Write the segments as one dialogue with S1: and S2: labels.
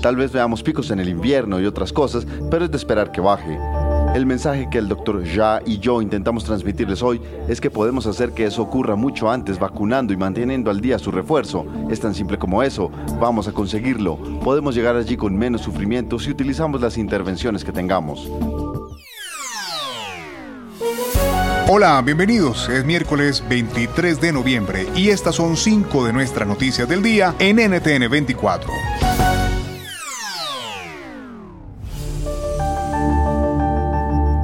S1: Tal vez veamos picos en el invierno y otras cosas, pero es de esperar que baje. El mensaje que el doctor Ja y yo intentamos transmitirles hoy es que podemos hacer que eso ocurra mucho antes vacunando y manteniendo al día su refuerzo. Es tan simple como eso. Vamos a conseguirlo. Podemos llegar allí con menos sufrimiento si utilizamos las intervenciones que tengamos.
S2: Hola, bienvenidos. Es miércoles 23 de noviembre y estas son cinco de nuestras noticias del día en NTN 24.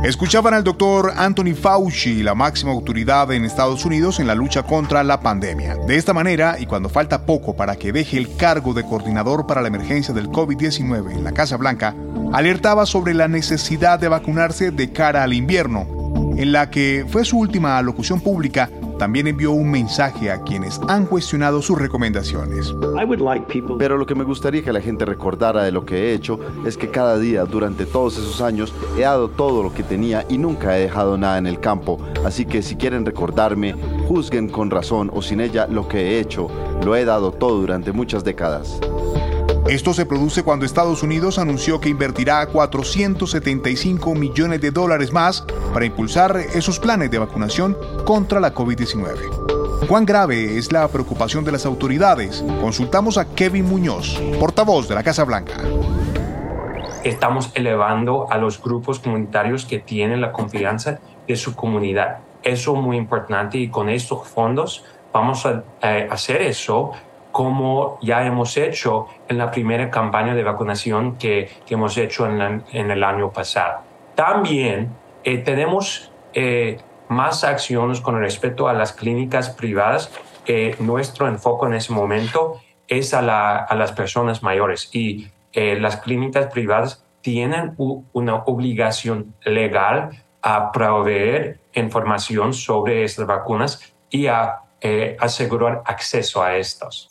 S2: Escuchaban al doctor Anthony Fauci, la máxima autoridad en Estados Unidos en la lucha contra la pandemia. De esta manera, y cuando falta poco para que deje el cargo de coordinador para la emergencia del COVID-19 en la Casa Blanca, alertaba sobre la necesidad de vacunarse de cara al invierno, en la que fue su última alocución pública también envió un mensaje a quienes han cuestionado sus recomendaciones.
S1: Pero lo que me gustaría que la gente recordara de lo que he hecho es que cada día durante todos esos años he dado todo lo que tenía y nunca he dejado nada en el campo. Así que si quieren recordarme, juzguen con razón o sin ella lo que he hecho. Lo he dado todo durante muchas décadas.
S2: Esto se produce cuando Estados Unidos anunció que invertirá 475 millones de dólares más para impulsar esos planes de vacunación contra la COVID-19. ¿Cuán grave es la preocupación de las autoridades? Consultamos a Kevin Muñoz, portavoz de la Casa Blanca.
S3: Estamos elevando a los grupos comunitarios que tienen la confianza de su comunidad. Eso es muy importante y con estos fondos vamos a eh, hacer eso como ya hemos hecho en la primera campaña de vacunación que, hemos hecho en, el año pasado. También eh, tenemos eh, más acciones con respecto a las clínicas privadas. nuestro enfoque en ese momento es a, las personas mayores y eh, las clínicas privadas tienen una obligación legal a proveer información sobre estas vacunas y a asegurar acceso a estas.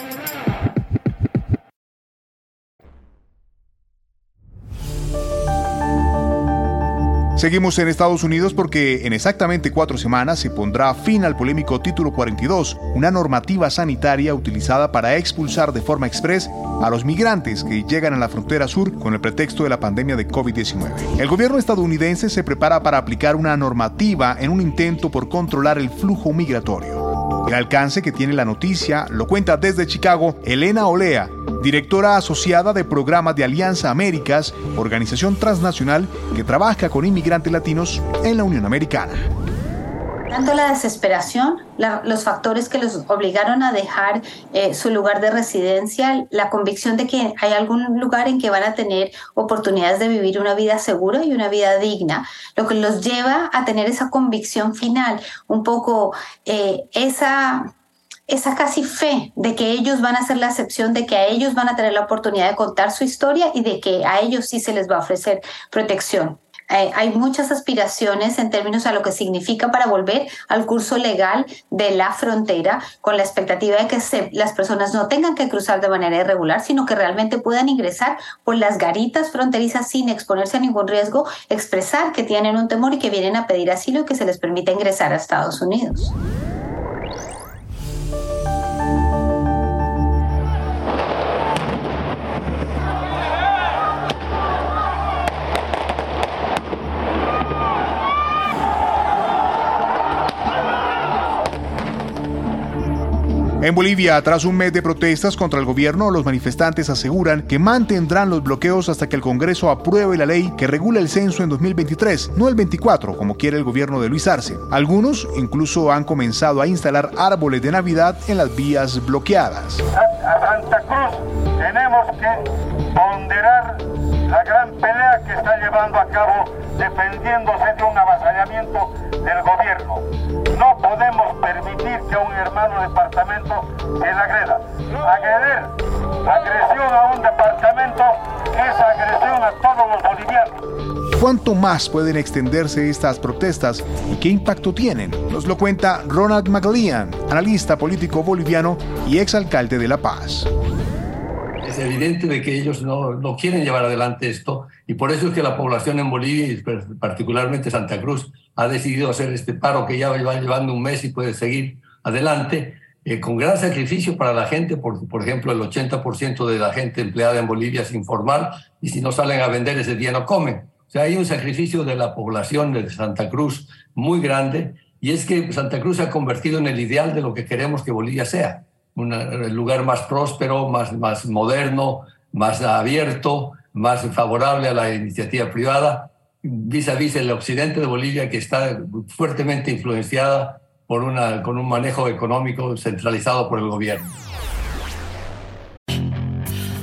S2: Seguimos en Estados Unidos porque en exactamente cuatro semanas se pondrá fin al polémico Título 42, una normativa sanitaria utilizada para expulsar de forma express a los migrantes que llegan a la frontera sur con el pretexto de la pandemia de COVID-19. El gobierno estadounidense se prepara para aplicar una normativa en un intento por controlar el flujo migratorio. El alcance que tiene la noticia lo cuenta desde Chicago Elena Olea, directora asociada de programas de Alianza Américas, organización transnacional que trabaja con inmigrantes latinos en la Unión Americana.
S4: Tanto la desesperación, los factores que los obligaron a dejar eh, su lugar de residencia, la convicción de que hay algún lugar en que van a tener oportunidades de vivir una vida segura y una vida digna, lo que los lleva a tener esa convicción final, un poco eh, esa esa casi fe de que ellos van a ser la excepción, de que a ellos van a tener la oportunidad de contar su historia y de que a ellos sí se les va a ofrecer protección. Eh, hay muchas aspiraciones en términos a lo que significa para volver al curso legal de la frontera con la expectativa de que las personas no tengan que cruzar de manera irregular, sino que realmente puedan ingresar por las garitas fronterizas sin exponerse a ningún riesgo, expresar que tienen un temor y que vienen a pedir asilo y que se les permita ingresar a Estados Unidos.
S2: En Bolivia, tras un mes de protestas contra el gobierno, los manifestantes aseguran que mantendrán los bloqueos hasta que el Congreso apruebe la ley que regula el censo en 2023, no el 24, como quiere el gobierno de Luis Arce. Algunos incluso han comenzado a instalar árboles de Navidad en las vías bloqueadas.
S5: A Santa Cruz tenemos que ponderar la gran pelea que está llevando a cabo defendiéndose de un avasallamiento del gobierno No podemos permitir que un hermano departamento se la agreda. Agredir, agresión a un departamento es agresión a todos los bolivianos.
S2: ¿Cuánto más pueden extenderse estas protestas y qué impacto tienen? Nos lo cuenta Ronald McLean, analista político boliviano y exalcalde de La Paz
S6: es evidente de que ellos no, no, quieren llevar adelante esto y por eso es que la población en Bolivia y particularmente Santa Cruz ha decidido hacer este paro que ya va llevando un mes y puede seguir adelante eh, con gran sacrificio para la gente, por, por ejemplo el 80% de la gente empleada en Bolivia es informal y si no salen a vender ese día no comen. O sea, hay un sacrificio de la población de Santa Cruz muy grande y es que Santa Cruz se ha convertido en el ideal de lo que queremos que Bolivia sea un lugar más próspero, más, más moderno, más abierto, más favorable a la iniciativa privada, vis a vis el occidente de Bolivia que está fuertemente influenciada por una, con un manejo económico centralizado por el gobierno.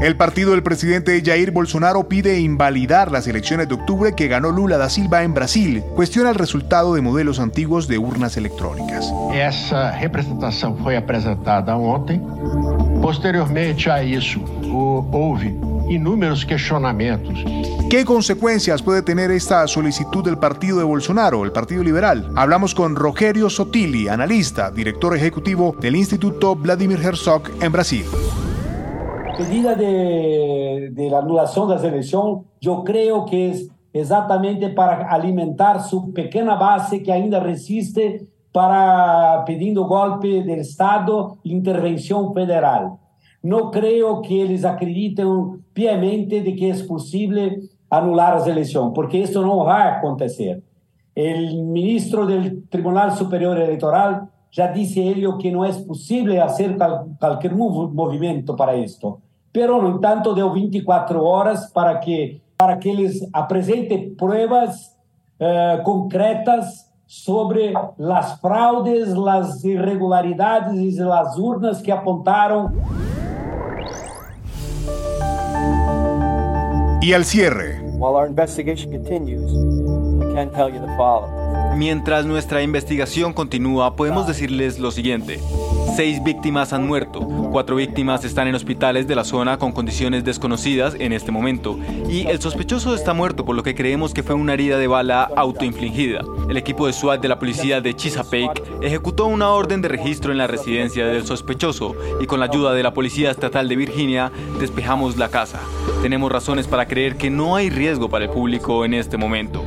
S2: El partido del presidente Jair Bolsonaro pide invalidar las elecciones de octubre que ganó Lula da Silva en Brasil. Cuestiona el resultado de modelos antiguos de urnas electrónicas.
S7: Esa representación fue apresentada ontem. Posteriormente a eso, hubo inúmeros cuestionamientos.
S2: ¿Qué consecuencias puede tener esta solicitud del partido de Bolsonaro, el Partido Liberal? Hablamos con Rogerio Sotili, analista, director ejecutivo del Instituto Vladimir Herzog en Brasil
S8: medida de, de, la anulación de la elección, yo creo que es exactamente para alimentar su pequeña base que ainda resiste para pidiendo golpe del Estado, intervención federal. No creo que ellos acrediten piamente de que es posible anular las elecciones, porque esto no va a acontecer. El ministro del Tribunal Superior Electoral ya dice ello que no es posible hacer cualquier movimiento para esto pero, no entanto, deu 24 horas para que, para que eles apresentem pruebas uh, concretas sobre as fraudes, as irregularidades e as urnas que apontaram.
S2: E al cierre.
S9: While our investigation continues, I can tell you the following.
S10: Mientras nuestra investigación continúa, podemos decirles lo siguiente. Seis víctimas han muerto, cuatro víctimas están en hospitales de la zona con condiciones desconocidas en este momento, y el sospechoso está muerto por lo que creemos que fue una herida de bala autoinfligida. El equipo de SWAT de la policía de Chesapeake ejecutó una orden de registro en la residencia del sospechoso y con la ayuda de la policía estatal de Virginia despejamos la casa. Tenemos razones para creer que no hay riesgo para el público en este momento.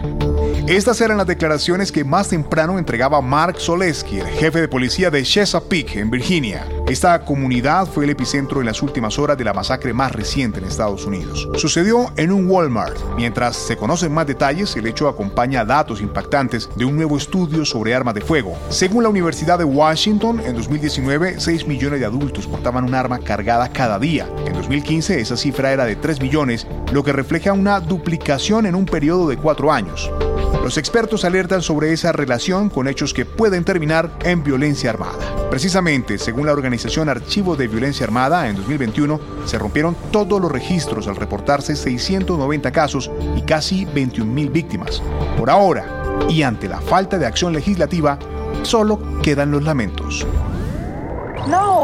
S2: Estas eran las declaraciones que más temprano entregaba Mark Soleski, el jefe de policía de Chesapeake, en Virginia. Esta comunidad fue el epicentro en las últimas horas de la masacre más reciente en Estados Unidos. Sucedió en un Walmart. Mientras se conocen más detalles, el hecho acompaña datos impactantes de un nuevo estudio sobre armas de fuego. Según la Universidad de Washington, en 2019, 6 millones de adultos portaban un arma cargada cada día. En 2015, esa cifra era de 3 millones, lo que refleja una duplicación en un periodo de 4 años. Los expertos alertan sobre esa relación con hechos que pueden terminar en violencia armada. Precisamente, según la organización Archivo de Violencia Armada, en 2021 se rompieron todos los registros al reportarse 690 casos y casi 21.000 víctimas. Por ahora, y ante la falta de acción legislativa, solo quedan los lamentos. No.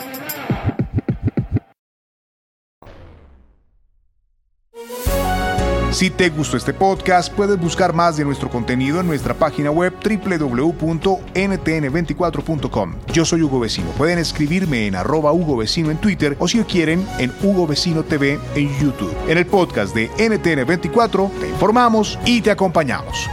S2: Si te gustó este podcast, puedes buscar más de nuestro contenido en nuestra página web www.ntn24.com. Yo soy Hugo Vecino. Pueden escribirme en arroba Hugo Vecino en Twitter o si quieren en Hugo Vecino TV en YouTube. En el podcast de NTN24 te informamos y te acompañamos.